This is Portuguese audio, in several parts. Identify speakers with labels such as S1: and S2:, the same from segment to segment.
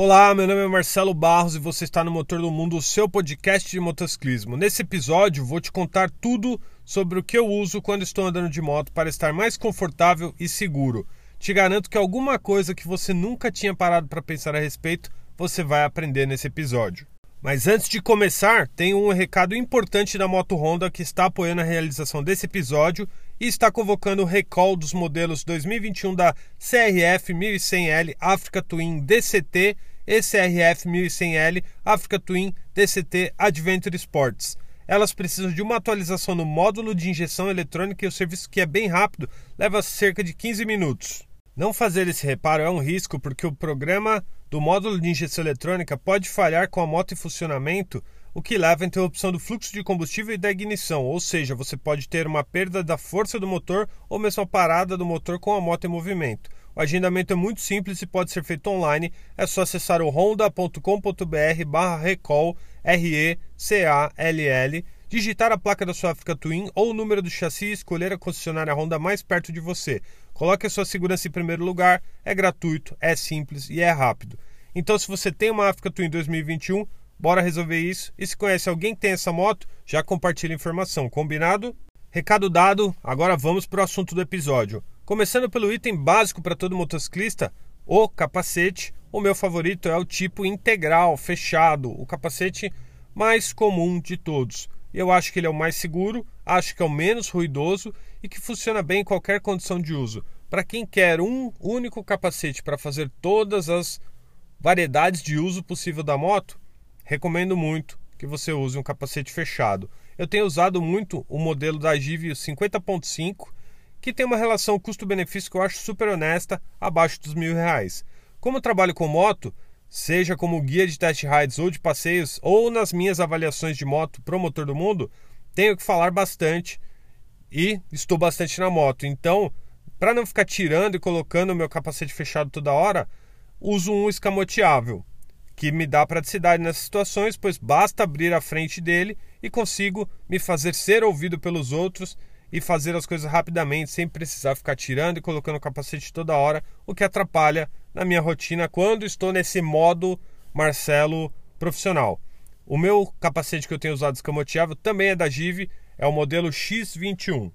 S1: Olá, meu nome é Marcelo Barros e você está no Motor do Mundo, o seu podcast de motociclismo. Nesse episódio, vou te contar tudo sobre o que eu uso quando estou andando de moto para estar mais confortável e seguro. Te garanto que alguma coisa que você nunca tinha parado para pensar a respeito, você vai aprender nesse episódio. Mas antes de começar, tem um recado importante da Moto Honda que está apoiando a realização desse episódio e está convocando o recall dos modelos 2021 da CRF 1100L Africa Twin DCT e CRF 1100L Africa Twin DCT Adventure Sports. Elas precisam de uma atualização no módulo de injeção eletrônica e o serviço que é bem rápido, leva cerca de 15 minutos. Não fazer esse reparo é um risco porque o programa do módulo de injeção eletrônica pode falhar com a moto em funcionamento, o que leva à interrupção do fluxo de combustível e da ignição, ou seja, você pode ter uma perda da força do motor ou mesmo a parada do motor com a moto em movimento. O agendamento é muito simples e pode ser feito online. É só acessar o honda.com.br barra recall R-E-C-A-L-L, digitar a placa da sua Africa Twin ou o número do chassi e escolher a concessionária Honda mais perto de você. Coloque a sua segurança em primeiro lugar, é gratuito, é simples e é rápido. Então, se você tem uma Africa Twin 2021, bora resolver isso. E se conhece alguém que tem essa moto, já compartilha a informação, combinado? Recado dado, agora vamos para o assunto do episódio. Começando pelo item básico para todo motociclista, o capacete. O meu favorito é o tipo integral, fechado, o capacete mais comum de todos. Eu acho que ele é o mais seguro, acho que é o menos ruidoso e que funciona bem em qualquer condição de uso. Para quem quer um único capacete para fazer todas as variedades de uso possível da moto, recomendo muito que você use um capacete fechado. Eu tenho usado muito o modelo da Give 50.5, que tem uma relação custo-benefício que eu acho super honesta, abaixo dos mil reais. Como eu trabalho com moto, seja como guia de test rides ou de passeios, ou nas minhas avaliações de moto pro motor do mundo, tenho que falar bastante e estou bastante na moto. Então, para não ficar tirando e colocando o meu capacete fechado toda hora, uso um escamoteável, que me dá praticidade nessas situações, pois basta abrir a frente dele e consigo me fazer ser ouvido pelos outros e fazer as coisas rapidamente, sem precisar ficar tirando e colocando o capacete toda hora, o que atrapalha na minha rotina quando estou nesse modo Marcelo profissional. O meu capacete que eu tenho usado escamoteável também é da Give, é o modelo X21.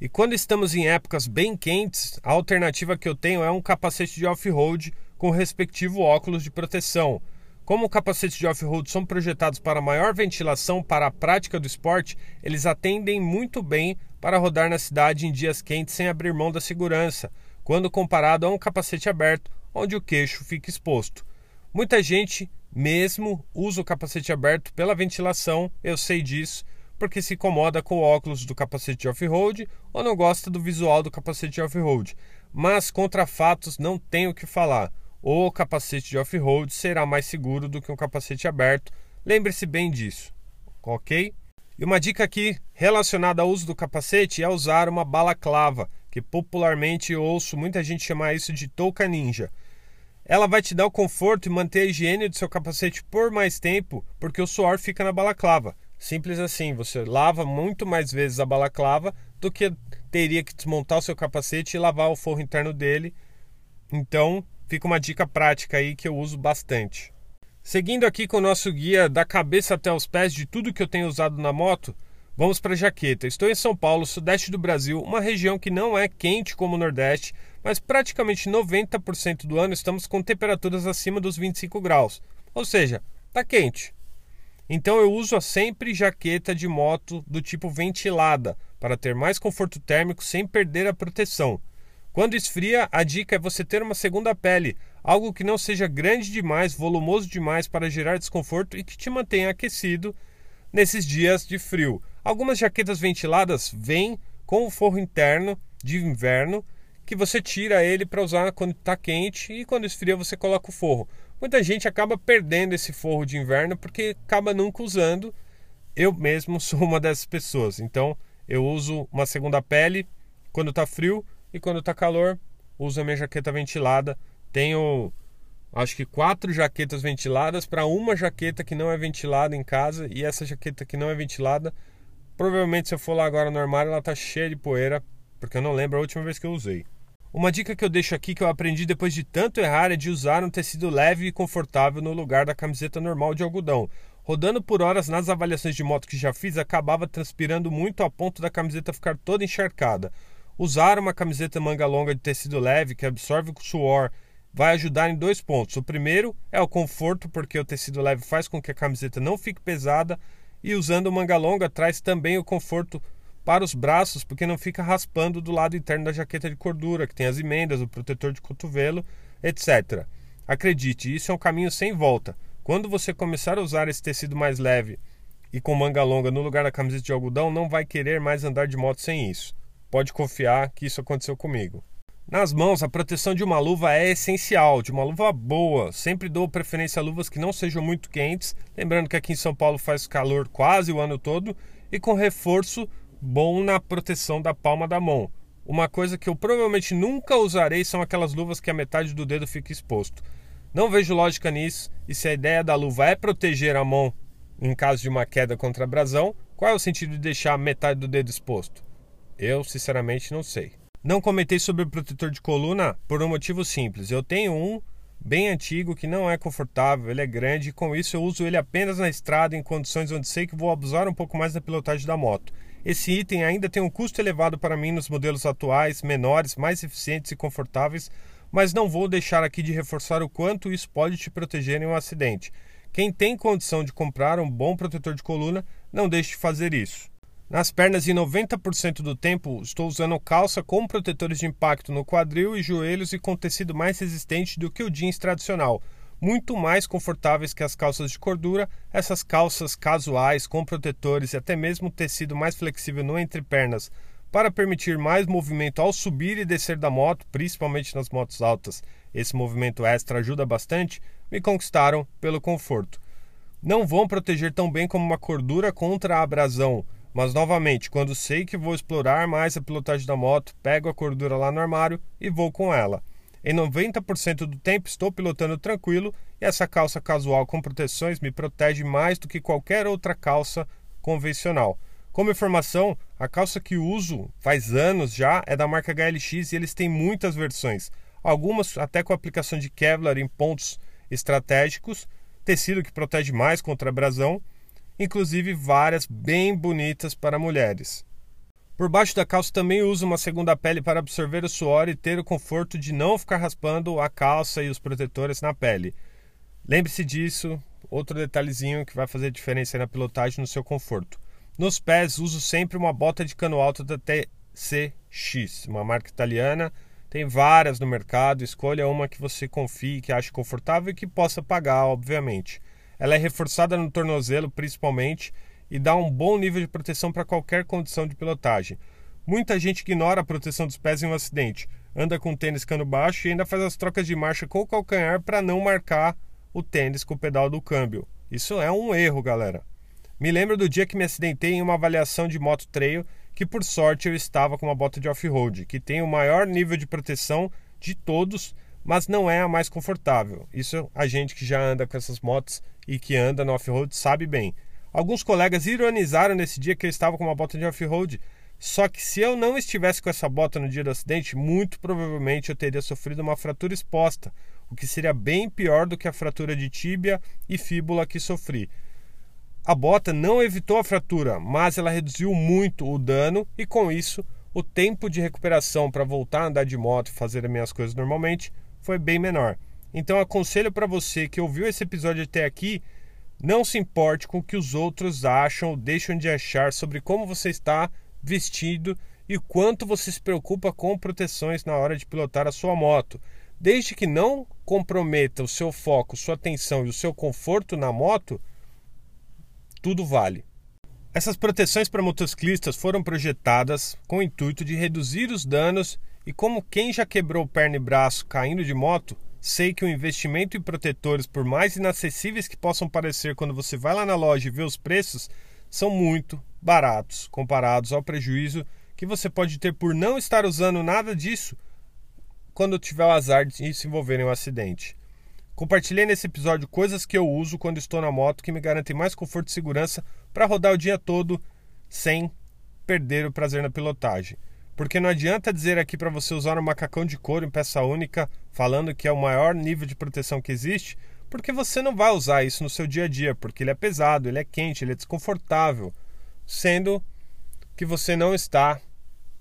S1: E quando estamos em épocas bem quentes, a alternativa que eu tenho é um capacete de off-road com o respectivo óculos de proteção. Como capacetes de off-road são projetados para maior ventilação para a prática do esporte, eles atendem muito bem para rodar na cidade em dias quentes sem abrir mão da segurança, quando comparado a um capacete aberto, onde o queixo fica exposto. Muita gente mesmo usa o capacete aberto pela ventilação, eu sei disso, porque se incomoda com o óculos do capacete off-road ou não gosta do visual do capacete off-road. Mas contra fatos não tenho o que falar. O capacete de off-road será mais seguro do que um capacete aberto. Lembre-se bem disso, ok? E uma dica aqui relacionada ao uso do capacete é usar uma balaclava, que popularmente ouço muita gente chamar isso de touca ninja. Ela vai te dar o conforto e manter a higiene do seu capacete por mais tempo, porque o suor fica na balaclava. Simples assim, você lava muito mais vezes a balaclava do que teria que desmontar o seu capacete e lavar o forro interno dele. Então, fica uma dica prática aí que eu uso bastante. Seguindo aqui com o nosso guia da cabeça até os pés de tudo que eu tenho usado na moto, vamos para a jaqueta. Estou em São Paulo, sudeste do Brasil, uma região que não é quente como o Nordeste, mas praticamente 90% do ano estamos com temperaturas acima dos 25 graus. Ou seja, está quente. Então eu uso sempre jaqueta de moto do tipo ventilada para ter mais conforto térmico sem perder a proteção. Quando esfria, a dica é você ter uma segunda pele, algo que não seja grande demais, volumoso demais para gerar desconforto e que te mantenha aquecido nesses dias de frio. Algumas jaquetas ventiladas vêm com o forro interno de inverno que você tira ele para usar quando está quente e quando esfria você coloca o forro. Muita gente acaba perdendo esse forro de inverno porque acaba nunca usando. Eu mesmo sou uma dessas pessoas. Então eu uso uma segunda pele quando está frio e quando está calor uso a minha jaqueta ventilada. Tenho acho que quatro jaquetas ventiladas para uma jaqueta que não é ventilada em casa e essa jaqueta que não é ventilada provavelmente se eu for lá agora no armário ela está cheia de poeira porque eu não lembro a última vez que eu usei. Uma dica que eu deixo aqui que eu aprendi depois de tanto errar é de usar um tecido leve e confortável no lugar da camiseta normal de algodão. Rodando por horas nas avaliações de moto que já fiz, acabava transpirando muito a ponto da camiseta ficar toda encharcada. Usar uma camiseta manga longa de tecido leve que absorve o suor vai ajudar em dois pontos. O primeiro é o conforto, porque o tecido leve faz com que a camiseta não fique pesada, e usando manga longa traz também o conforto para os braços, porque não fica raspando do lado interno da jaqueta de cordura, que tem as emendas, o protetor de cotovelo, etc. Acredite, isso é um caminho sem volta. Quando você começar a usar esse tecido mais leve e com manga longa no lugar da camiseta de algodão, não vai querer mais andar de moto sem isso. Pode confiar que isso aconteceu comigo. Nas mãos, a proteção de uma luva é essencial, de uma luva boa. Sempre dou preferência a luvas que não sejam muito quentes, lembrando que aqui em São Paulo faz calor quase o ano todo, e com reforço bom na proteção da palma da mão. Uma coisa que eu provavelmente nunca usarei são aquelas luvas que a metade do dedo fica exposto. Não vejo lógica nisso, e se a ideia da luva é proteger a mão em caso de uma queda contra abrasão, qual é o sentido de deixar metade do dedo exposto? Eu, sinceramente, não sei. Não comentei sobre o protetor de coluna por um motivo simples. Eu tenho um bem antigo que não é confortável, ele é grande e com isso eu uso ele apenas na estrada em condições onde sei que vou abusar um pouco mais da pilotagem da moto. Esse item ainda tem um custo elevado para mim nos modelos atuais, menores, mais eficientes e confortáveis, mas não vou deixar aqui de reforçar o quanto isso pode te proteger em um acidente. Quem tem condição de comprar um bom protetor de coluna, não deixe de fazer isso. Nas pernas, em 90% do tempo, estou usando calça com protetores de impacto no quadril e joelhos e com tecido mais resistente do que o jeans tradicional. Muito mais confortáveis que as calças de cordura, essas calças casuais com protetores e até mesmo tecido mais flexível no entrepernas para permitir mais movimento ao subir e descer da moto, principalmente nas motos altas. Esse movimento extra ajuda bastante, me conquistaram pelo conforto. Não vão proteger tão bem como uma cordura contra a abrasão mas novamente, quando sei que vou explorar mais a pilotagem da moto, pego a cordura lá no armário e vou com ela. Em 90% do tempo estou pilotando tranquilo e essa calça casual com proteções me protege mais do que qualquer outra calça convencional. Como informação, a calça que uso faz anos já é da marca HLX e eles têm muitas versões, algumas até com aplicação de Kevlar em pontos estratégicos, tecido que protege mais contra abrasão inclusive várias bem bonitas para mulheres. Por baixo da calça também uso uma segunda pele para absorver o suor e ter o conforto de não ficar raspando a calça e os protetores na pele. Lembre-se disso, outro detalhezinho que vai fazer diferença na pilotagem no seu conforto. Nos pés uso sempre uma bota de cano alto da TCX, uma marca italiana. Tem várias no mercado, escolha uma que você confie, que ache confortável e que possa pagar, obviamente. Ela é reforçada no tornozelo, principalmente, e dá um bom nível de proteção para qualquer condição de pilotagem. Muita gente ignora a proteção dos pés em um acidente, anda com o tênis cano baixo e ainda faz as trocas de marcha com o calcanhar para não marcar o tênis com o pedal do câmbio. Isso é um erro, galera. Me lembro do dia que me acidentei em uma avaliação de moto trail, que por sorte eu estava com uma bota de off-road, que tem o maior nível de proteção de todos, mas não é a mais confortável. Isso a gente que já anda com essas motos e que anda no off-road sabe bem. Alguns colegas ironizaram nesse dia que eu estava com uma bota de off-road, só que se eu não estivesse com essa bota no dia do acidente, muito provavelmente eu teria sofrido uma fratura exposta, o que seria bem pior do que a fratura de tíbia e fíbula que sofri. A bota não evitou a fratura, mas ela reduziu muito o dano e com isso o tempo de recuperação para voltar a andar de moto e fazer as minhas coisas normalmente foi bem menor. Então aconselho para você que ouviu esse episódio até aqui, não se importe com o que os outros acham ou deixam de achar sobre como você está vestido e quanto você se preocupa com proteções na hora de pilotar a sua moto. Desde que não comprometa o seu foco, sua atenção e o seu conforto na moto, tudo vale. Essas proteções para motociclistas foram projetadas com o intuito de reduzir os danos e como quem já quebrou perna e braço caindo de moto, Sei que o investimento em protetores, por mais inacessíveis que possam parecer quando você vai lá na loja e vê os preços, são muito baratos comparados ao prejuízo que você pode ter por não estar usando nada disso quando tiver o azar de se envolver em um acidente. Compartilhei nesse episódio coisas que eu uso quando estou na moto que me garantem mais conforto e segurança para rodar o dia todo sem perder o prazer na pilotagem. Porque não adianta dizer aqui para você usar um macacão de couro em peça única, falando que é o maior nível de proteção que existe, porque você não vai usar isso no seu dia a dia, porque ele é pesado, ele é quente, ele é desconfortável, sendo que você não está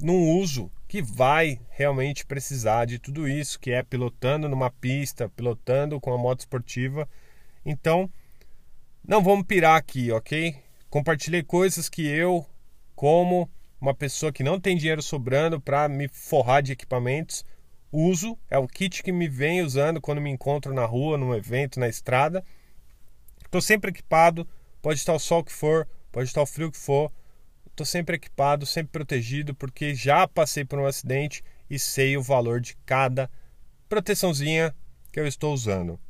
S1: num uso que vai realmente precisar de tudo isso, que é pilotando numa pista, pilotando com a moto esportiva. Então, não vamos pirar aqui, ok? Compartilhei coisas que eu, como uma pessoa que não tem dinheiro sobrando para me forrar de equipamentos, uso. É o kit que me vem usando quando me encontro na rua, num evento, na estrada. Estou sempre equipado, pode estar o sol que for, pode estar o frio que for Estou sempre equipado, sempre protegido, porque já passei por um acidente e sei o valor de cada proteçãozinha que eu estou usando.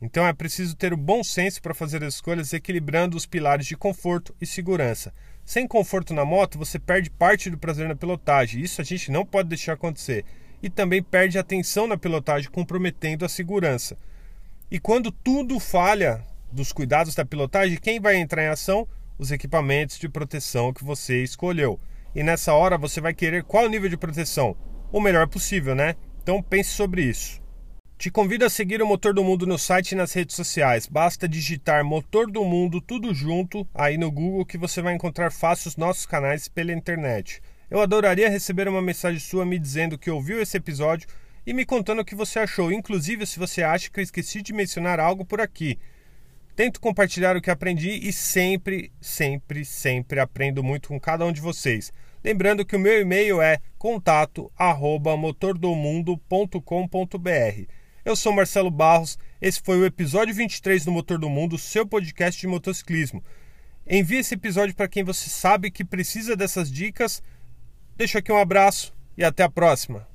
S1: Então é preciso ter o bom senso para fazer as escolhas equilibrando os pilares de conforto e segurança. Sem conforto na moto, você perde parte do prazer na pilotagem. Isso a gente não pode deixar acontecer. E também perde atenção na pilotagem, comprometendo a segurança. E quando tudo falha dos cuidados da pilotagem, quem vai entrar em ação? os equipamentos de proteção que você escolheu. E nessa hora você vai querer qual nível de proteção? O melhor possível, né? Então pense sobre isso. Te convido a seguir o Motor do Mundo no site e nas redes sociais. Basta digitar Motor do Mundo tudo junto aí no Google que você vai encontrar fácil os nossos canais pela internet. Eu adoraria receber uma mensagem sua me dizendo que ouviu esse episódio e me contando o que você achou, inclusive se você acha que eu esqueci de mencionar algo por aqui. Tento compartilhar o que aprendi e sempre, sempre, sempre aprendo muito com cada um de vocês. Lembrando que o meu e-mail é contato@motordomundo.com.br. Eu sou Marcelo Barros, esse foi o episódio 23 do Motor do Mundo, seu podcast de motociclismo. Envie esse episódio para quem você sabe que precisa dessas dicas. Deixo aqui um abraço e até a próxima.